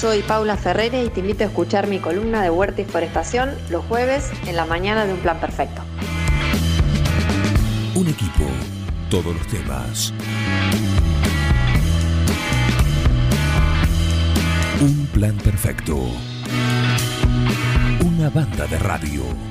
Soy Paula Ferrere y te invito a escuchar mi columna de Huerta y Forestación los jueves en la mañana de Un Plan Perfecto. Un equipo, todos los temas. Un plan perfecto. Una banda de radio.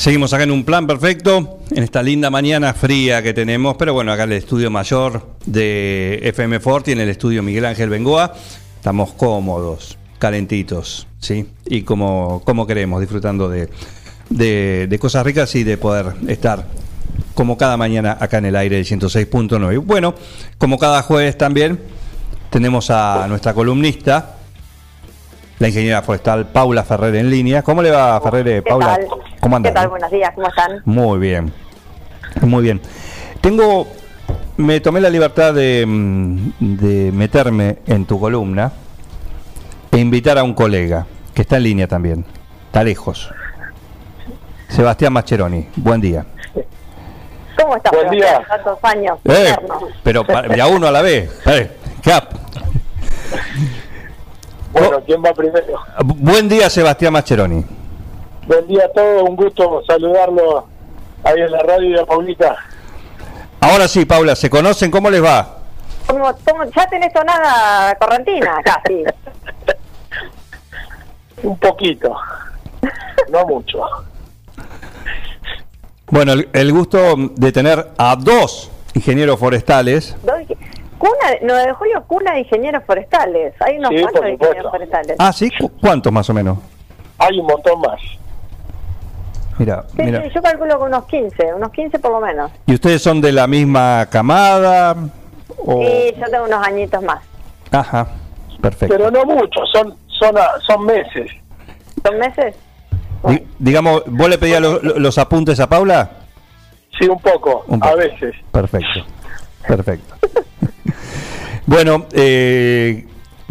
Seguimos acá en un plan perfecto, en esta linda mañana fría que tenemos, pero bueno, acá en el estudio mayor de FM Forti, en el estudio Miguel Ángel Bengoa, estamos cómodos, calentitos, ¿sí? Y como, como queremos, disfrutando de, de, de cosas ricas y de poder estar como cada mañana acá en el aire del 106.9. Y Bueno, como cada jueves también tenemos a nuestra columnista, la ingeniera forestal Paula Ferrer en línea. ¿Cómo le va, Ferrer? ¿Qué Paula, tal? ¿cómo anda? ¿Qué tal? Buenos días, ¿cómo están? Muy bien, muy bien. Tengo, me tomé la libertad de, mm, de meterme en tu columna e invitar a un colega que está en línea también, está lejos. Sebastián Mascheroni, buen día. ¿Cómo estás? Buen día. Tantos años. Eh, pero pa- de a uno a la vez. Eh, cap. Bueno, ¿quién va primero? Buen día, Sebastián Mascheroni. Buen día a todos, un gusto saludarlo ahí en la radio de Paulita. Ahora sí, Paula, ¿se conocen? ¿Cómo les va? ¿Cómo- cómo- ya tenés sonada correntina, casi. Un poquito, no mucho. Bueno, el, el gusto de tener a dos ingenieros forestales. Cuna, 9 de julio, cuna de ingenieros forestales. Hay unos Sí, cuantos de ingenieros forestales. Ah, sí, ¿Cu- ¿cuántos más o menos? Hay un montón más. Mira, Sí, mira. sí, yo calculo que unos 15, unos 15 por lo menos. ¿Y ustedes son de la misma camada? O... Y yo tengo unos añitos más. Ajá, perfecto. Pero no mucho, son son son meses. ¿Son meses? Di- digamos, ¿vos le pedías lo- lo- los apuntes a Paula? Sí, un poco, Un a veces. Perfecto, perfecto. bueno, eh,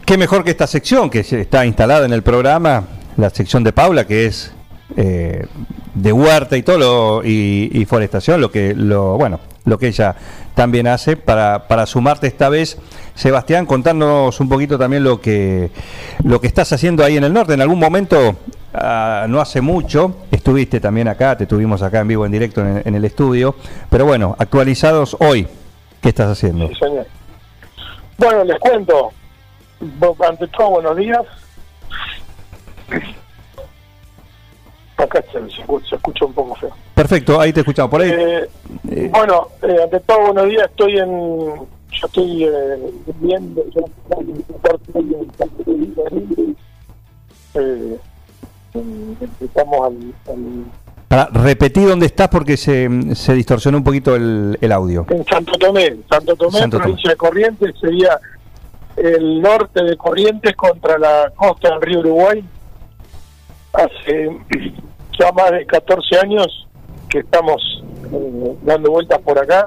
qué mejor que esta sección que está instalada en el programa, la sección de Paula, que es eh, de huerta y todo, lo- y, y forestación, lo que, lo, bueno, lo que ella también hace. Para, para sumarte esta vez, Sebastián, contarnos un poquito también lo que, lo que estás haciendo ahí en el norte. En algún momento, ah, no hace mucho, estuviste también acá, te tuvimos acá en vivo, en directo en, en el estudio, pero bueno, actualizados hoy, ¿qué estás haciendo? Sí, señor. Bueno, les cuento. Ante todo, buenos días. Acá se, se escu- se escucha un poco feo. Perfecto, ahí te escuchamos. Por ahí, Eh, eh, Bueno, eh, ante todo, buenos días. Estoy en. Yo estoy eh, viendo. Yo, eh, estamos al, al- para repetir dónde estás porque se, se distorsionó un poquito el, el audio. en Santo Tomé. Santo Tomé, Santo Tomé. provincia de Corrientes, sería el norte de Corrientes contra la costa del río Uruguay. Hace ya más de 14 años que estamos eh, dando vueltas por acá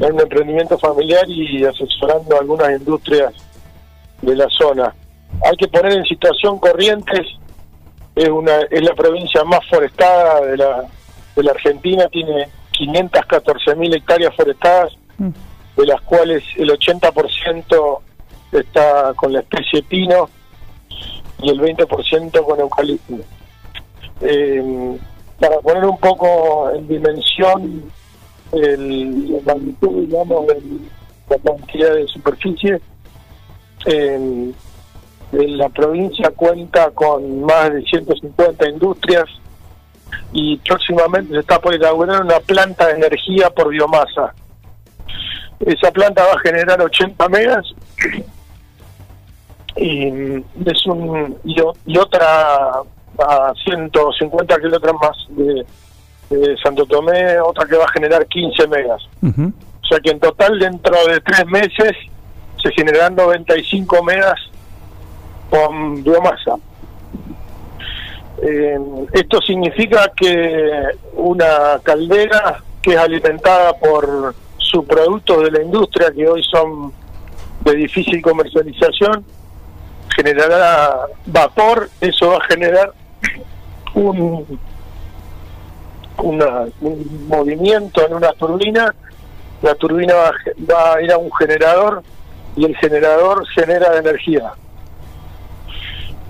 en un emprendimiento familiar y asesorando a algunas industrias de la zona. Hay que poner en situación Corrientes, es una es la provincia más forestada de la, de la Argentina, tiene 514 mil hectáreas forestadas, de las cuales el 80% está con la especie pino y el 20% con eucalipto. Eh, para poner un poco en dimensión el, la magnitud, digamos, de la cantidad de superficie, eh, la provincia cuenta con más de 150 industrias y próximamente se está por inaugurar una planta de energía por biomasa. Esa planta va a generar 80 megas y es un y, otra a 150 kilómetros más de, de Santo Tomé, otra que va a generar 15 megas. O sea que en total dentro de tres meses se generarán 95 megas con biomasa. Eh, esto significa que una caldera que es alimentada por subproductos de la industria que hoy son de difícil comercialización generará vapor, eso va a generar un, una- un movimiento en una turbina, la turbina va, va a ir a un generador y el generador genera energía.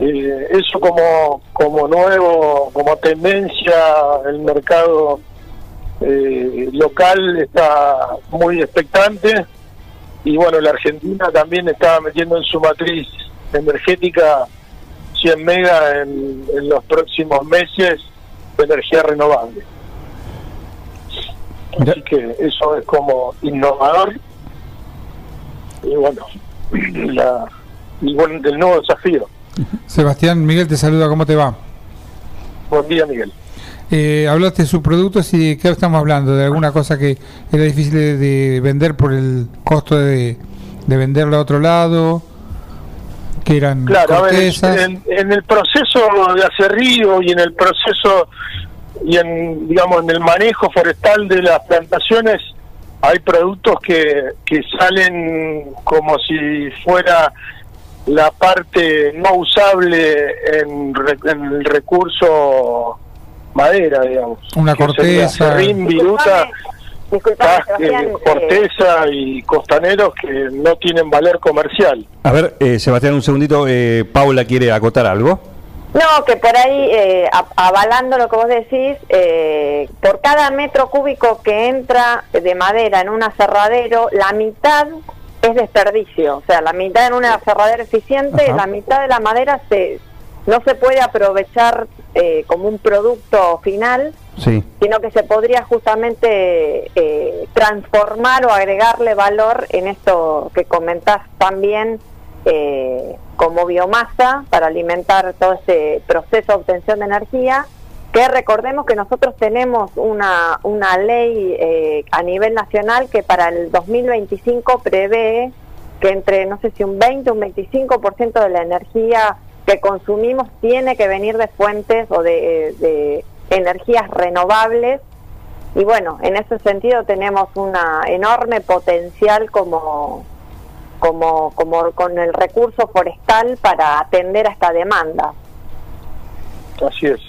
Eh, eso como, como nuevo, como tendencia, el mercado eh, local está muy expectante y bueno, la Argentina también está metiendo en su matriz energética 100 megas en, en los próximos meses de energía renovable. Así que eso es como innovador y bueno, la, y bueno, el nuevo desafío. Sebastián, Miguel te saluda, ¿cómo te va? Buen día, Miguel. Eh, hablaste de sus productos y de qué estamos hablando, de alguna cosa que era difícil de, de vender por el costo de, de venderlo a otro lado, que eran Claro, a ver, en, en el proceso de acerrío y en el proceso y en, digamos, en el manejo forestal de las plantaciones hay productos que, que salen como si fuera la parte no usable en, re- en el recurso madera, digamos. Una corteza. serrín, viruta, Disculpame, Sebastián, eh, eh, y costaneros que no tienen valor comercial. A ver, eh, Sebastián, un segundito. eh, Paula quiere acotar algo. No, que por ahí, eh, a- avalando lo que vos decís, eh, por cada metro cúbico que entra de madera en un aserradero, la mitad es desperdicio. O sea, la mitad en un aserradero eficiente, Ajá. la mitad de la madera se no se puede aprovechar eh, como un producto final, Sí. sino que se podría justamente eh, transformar o agregarle valor en esto que comentás también eh, como biomasa para alimentar todo este proceso de obtención de energía, que recordemos que nosotros tenemos una, una ley eh, a nivel nacional que para el 2025 prevé que entre, no sé si un 20 o un 25% de la energía que consumimos tiene que venir de fuentes o de, energías renovables. Y bueno, en ese sentido tenemos una enorme potencial como, como, como con el recurso forestal para atender a esta demanda. Así es.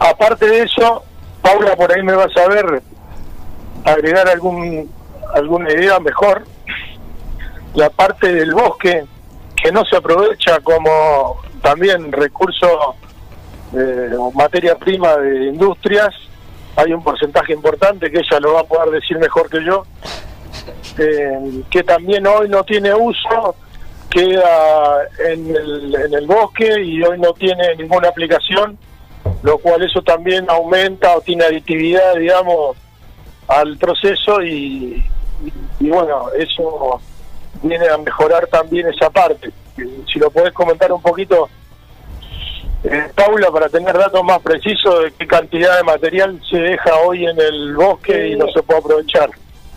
Aparte de eso, Paula, por ahí me vas a ver agregar algún alguna idea mejor. La parte del bosque que no se aprovecha como también recurso eh, o materia prima de industrias, hay un porcentaje importante que ella lo va a poder decir mejor que yo, eh, que también hoy no tiene uso, queda en el, en el bosque y hoy no tiene ninguna aplicación, lo cual eso también aumenta o tiene aditividad, digamos, al proceso y, y, y bueno, eso viene a mejorar también esa parte. Si lo podés comentar un poquito, eh, Paula, para tener datos más precisos de qué cantidad de material se deja hoy en el bosque y no se puede aprovechar.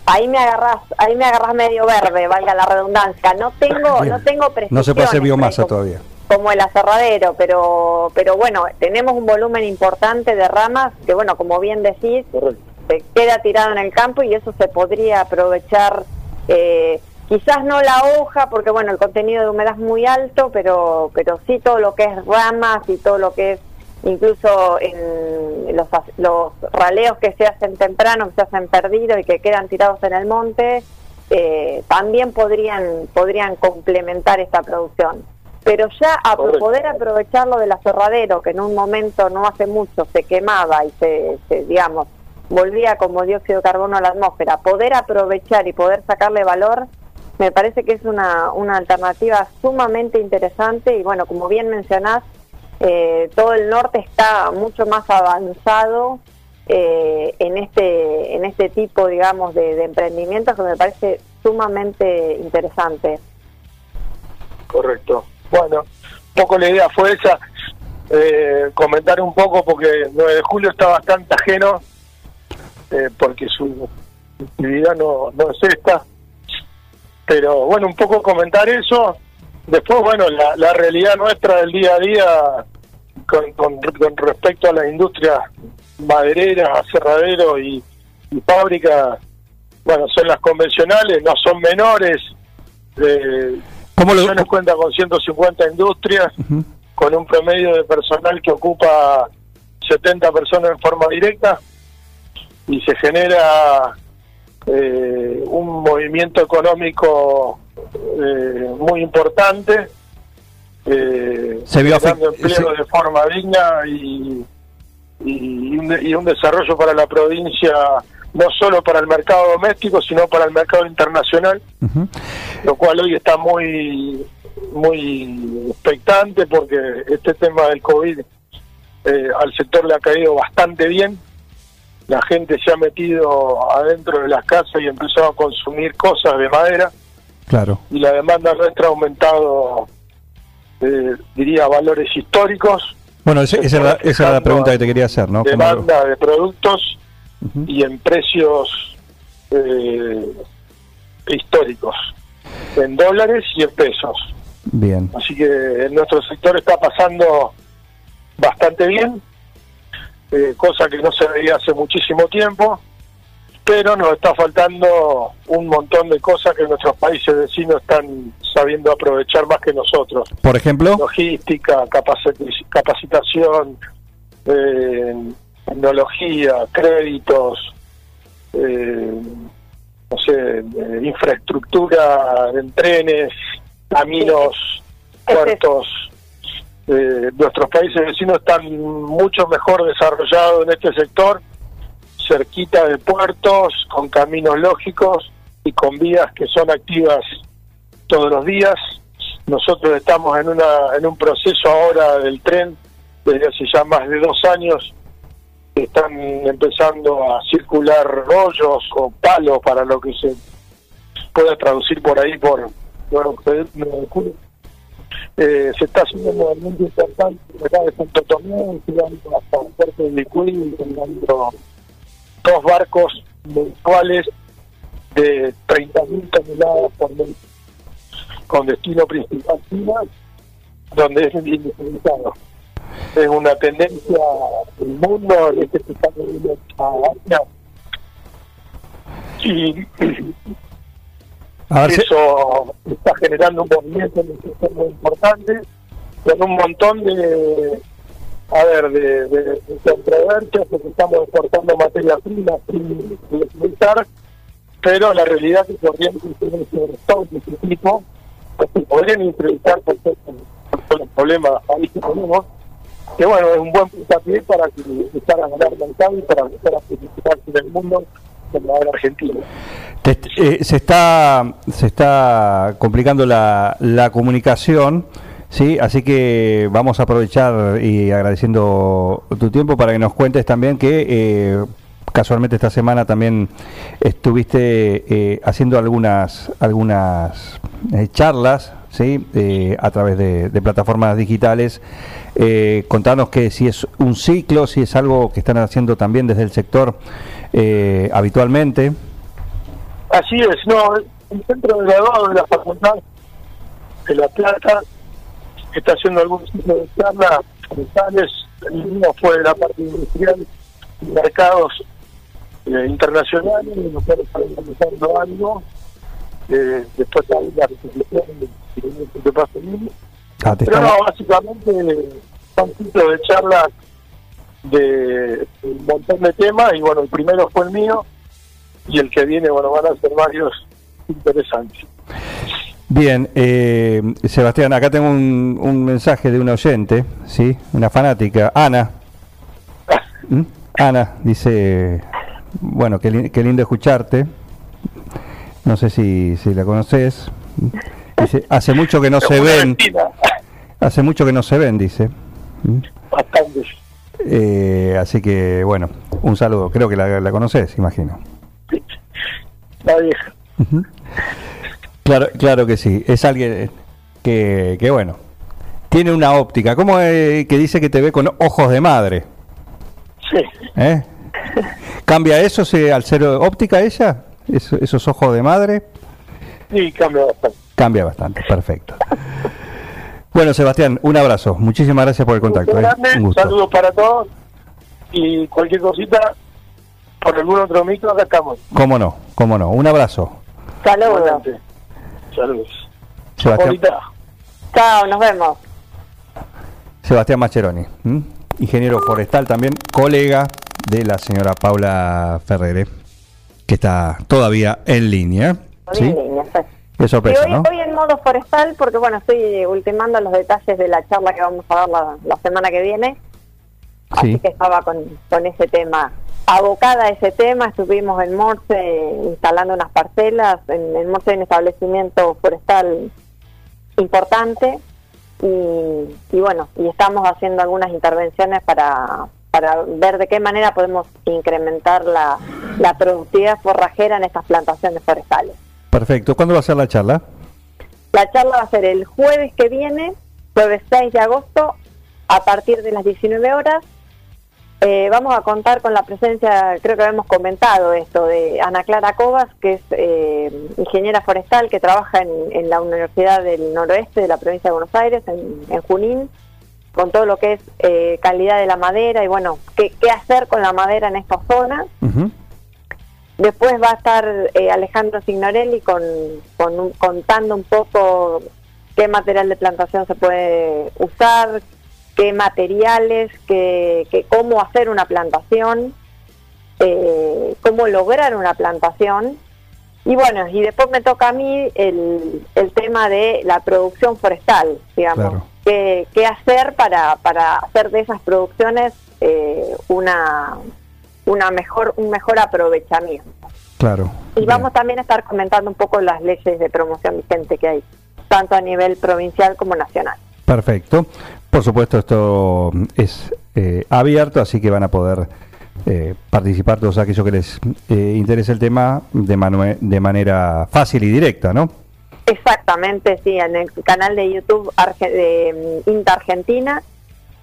Ahí me agarras, ahí me agarras medio verde, valga la redundancia. No tengo, Bien. no tengo No se puede hacer biomasa como- todavía. Como el aserradero, pero pero bueno, tenemos un volumen importante de ramas que bueno, como bien decís, se queda tirado en el campo y eso se podría aprovechar eh, quizás no la hoja porque bueno, el contenido de humedad es muy alto, pero pero sí todo lo que es ramas y todo lo que es incluso en los, raleos que se hacen temprano, que se hacen perdidos y que quedan tirados en el monte, eh, también podrían podrían complementar esta producción. Pero ya a Correcto. poder aprovecharlo del aserradero, que en un momento no hace mucho se quemaba y se, se, digamos, volvía como dióxido de carbono a la atmósfera, poder aprovechar y poder sacarle valor, me parece que es una, una alternativa sumamente interesante y bueno, como bien mencionás, eh, todo el norte está mucho más avanzado eh, en este en este tipo, digamos, de, de emprendimientos que me parece sumamente interesante. Correcto. Bueno, un poco la idea fue esa, eh, comentar un poco porque el 9 de julio está bastante ajeno, eh, porque su actividad no, no es esta, pero bueno, un poco comentar eso. Después, bueno, la, realidad nuestra del día a día con, con, con respecto a la industria maderera, aserradero y, y fábrica, bueno, son las convencionales, no son menores. Eh, ¿Cómo lo, nos cuenta con 150 industrias con un promedio de personal que ocupa 70 personas en forma directa y se genera eh, un movimiento económico eh, muy importante, eh, Se vio generando empleo se- de forma digna y, y, y un desarrollo para la provincia, no solo para el mercado doméstico, sino para el mercado internacional. Lo cual hoy está muy muy expectante porque este tema del COVID eh, al sector le ha caído bastante bien. La gente se ha metido adentro de las casas y empezó a consumir cosas de madera Claro. y la demanda nuestra ha aumentado, eh, diría, valores históricos, Bueno, ese- esa, era, esa era la pregunta que te quería hacer, ¿no? ¿Cómo lo- demanda de productos y en precios eh, históricos, en dólares y en pesos. Bien. Así que en nuestro sector está pasando bastante bien, eh, cosa que no se veía hace muchísimo tiempo, pero nos está faltando un montón de cosas que nuestros países vecinos están sabiendo aprovechar más que nosotros. Por ejemplo, Logística, capaci- capacitación, eh, tecnología, créditos, eh, no sé, eh, infraestructura en trenes, caminos, puertos. Eh, nuestros países vecinos están mucho mejor desarrollados en este sector, cerquita de puertos, con caminos lógicos y con vías que son activas todos los días. Nosotros estamos en, una, en un proceso ahora del tren desde hace ya más de dos años. Están empezando a circular rollos o palos para lo que se pueda traducir por ahí por bueno, eh, se está haciendo un movimiento importante acá de Santo Tomé, llegando hasta el puerto de Licuí, teniendo dos barcos mensuales de 30.000 toneladas por mes, con destino principal China, donde es industrializado. Es una tendencia del mundo, en este se está moviendo a Asia. Y si- eso está generando un movimiento en el sector muy importante, con un montón de, a ver, de, de, de controversias, porque estamos exportando materia prima sin utilizar, pero la realidad es que Corrientes tiene de ese tipo, que se podrían introducir por todos los problemas ahí que tenemos, que bueno, es un buen puntapié para empezar a ganar mercado y para empezar a en el mundo como ahora Argentina. eh, se está se está complicando la, la comunicación, sí, así que vamos a aprovechar y agradeciendo tu tiempo para que nos cuentes también que eh, casualmente esta semana también estuviste eh, haciendo algunas algunas eh, charlas, sí, eh, a través de, plataformas digitales. Eh, contanos que si es un ciclo, si es algo que están haciendo también desde el sector eh, habitualmente. Así es, no, el centro de graduado de la Facultad de La Plata está haciendo algún tipo de charla el mismo fue la parte industrial mercados eh, internacionales, nosotros estamos algo, eh, después hay la resolución de que pasa mismo. Ah, Pero no, básicamente son ciclos de charlas de un montón de temas y bueno, el primero fue el mío y el que viene, bueno, van a ser varios interesantes. Bien, eh, Sebastián, acá tengo un, un mensaje de un oyente, ¿sí? Una fanática, Ana. ¿Mm? Ana dice, bueno, qué, qué lindo escucharte. No sé si, si la conoces. Dice, hace mucho que no se ven, vecina, hace mucho que no se ven, dice. ¿Mm? Eh, así que, bueno, un saludo. Creo que la, la conoces, imagino. La vieja. Claro, claro que sí. Es alguien que, que bueno, tiene una óptica. ¿Cómo es que dice que te ve con ojos de madre? Sí. ¿Eh? ¿Cambia eso si- al ser óptica ella? Eso- ¿Esos ojos de madre? Sí, cambia bastante. Cambia bastante, perfecto. Bueno, Sebastián, un abrazo. Muchísimas gracias por el contacto. Un ¿eh? Un gusto. saludos para todos y cualquier cosita por algún otro micro acá estamos. ¿Cómo no? ¿Cómo no? Un abrazo. Saludos. Saludos. Sebastián. Chao, nos vemos. Sebastián Mascheroni, ¿m? ingeniero forestal también, colega de la señora Paula Ferrere, que está todavía en línea. ¿sí? En línea, sí. Hoy, ¿no? hoy en modo forestal, porque bueno, estoy ultimando los detalles de la charla que vamos a dar la, la semana que viene. Así Sí. que estaba con, con ese tema, abocada a ese tema. Estuvimos en Morse instalando unas parcelas. En, en Morse hay un establecimiento forestal importante. Y, y bueno, y estamos haciendo algunas intervenciones para, para ver de qué manera podemos incrementar la, la productividad forrajera en estas plantaciones forestales. Perfecto. ¿Cuándo va a ser la charla? La charla va a ser el jueves que viene, jueves 6 de agosto, a partir de las 19 horas. Eh, vamos a contar con la presencia, creo que habíamos comentado esto, de Ana Clara Cobas, que es eh, ingeniera forestal que trabaja en, en la Universidad del Noroeste de la provincia de Buenos Aires, en, en Junín, con todo lo que es eh, calidad de la madera y bueno, qué, qué hacer con la madera en esta zona. Después va a estar eh, Alejandro Signorelli con, con un- contando un poco qué material de plantación se puede usar, qué materiales, qué, qué- cómo hacer una plantación, eh, cómo lograr una plantación. Y bueno, y después me toca a mí el, el tema de la producción forestal, digamos. Claro. ¿Qué, qué hacer para, para hacer de esas producciones eh, una, una mejor, un mejor aprovechamiento? Claro. Y Bien. vamos también a estar comentando un poco las leyes de promoción vigente que hay, tanto a nivel provincial como nacional. Perfecto. Por supuesto, esto es eh, abierto, así que van a poder eh, participar todos aquellos que les eh, interese el tema de, de manera fácil y directa, ¿no? Exactamente, sí, en el canal de YouTube Arge- de mm, Inta Argentina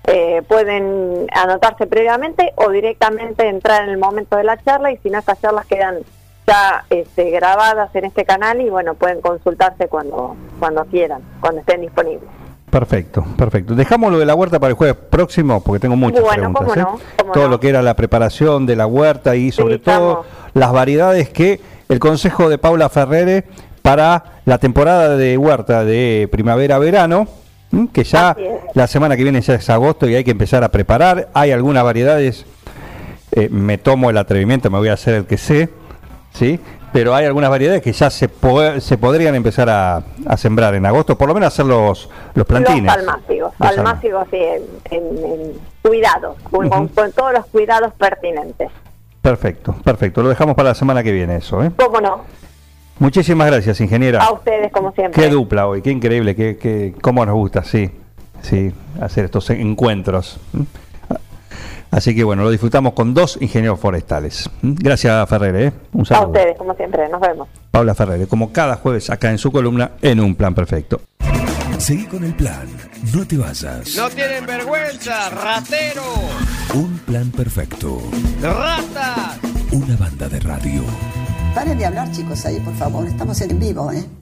eh, pueden anotarse previamente o directamente entrar en el momento de la charla y si no, estas charlas quedan ya este, grabadas en este canal y bueno, pueden consultarse cuando, cuando quieran, cuando estén disponibles. Perfecto, perfecto. Dejamos lo de la huerta para el jueves próximo, porque tengo muchas Bueno, preguntas. cómo ¿eh? no, cómo Todo no. lo que era la preparación de la huerta y sobre Sí, todo las variedades que el consejo de Paula Ferrere para la temporada de huerta de primavera-verano, ¿m? que ya la semana que viene ya es agosto y hay que empezar a preparar. Hay algunas variedades, eh, me tomo el atrevimiento, me voy a hacer el que sé, ¿sí? Pero hay algunas variedades que ya se, po- se podrían empezar a, a sembrar en agosto, por lo menos hacer los, los plantines. Los almácigos, Los almácigos sí, en, en- en cuidados, con, con todos los cuidados pertinentes. Perfecto, perfecto. Lo dejamos para la semana que viene eso. ¿eh? ¿Cómo no? Muchísimas gracias, ingeniera. A ustedes, como siempre. Qué dupla hoy, qué increíble, qué, qué, cómo nos gusta, sí, sí, hacer estos encuentros. Así que bueno, lo disfrutamos con dos ingenieros forestales. Gracias, Ferrere. ¿eh? Un A saludo. ustedes, como siempre. Nos vemos. Paula Ferrere, como cada jueves acá en su columna, en un plan perfecto. Seguí con el plan. No te vayas. No tienen vergüenza, ratero, Un plan perfecto. ratas. Una banda de radio. Paren de hablar, chicos, ahí, por favor. Estamos en vivo, ¿eh?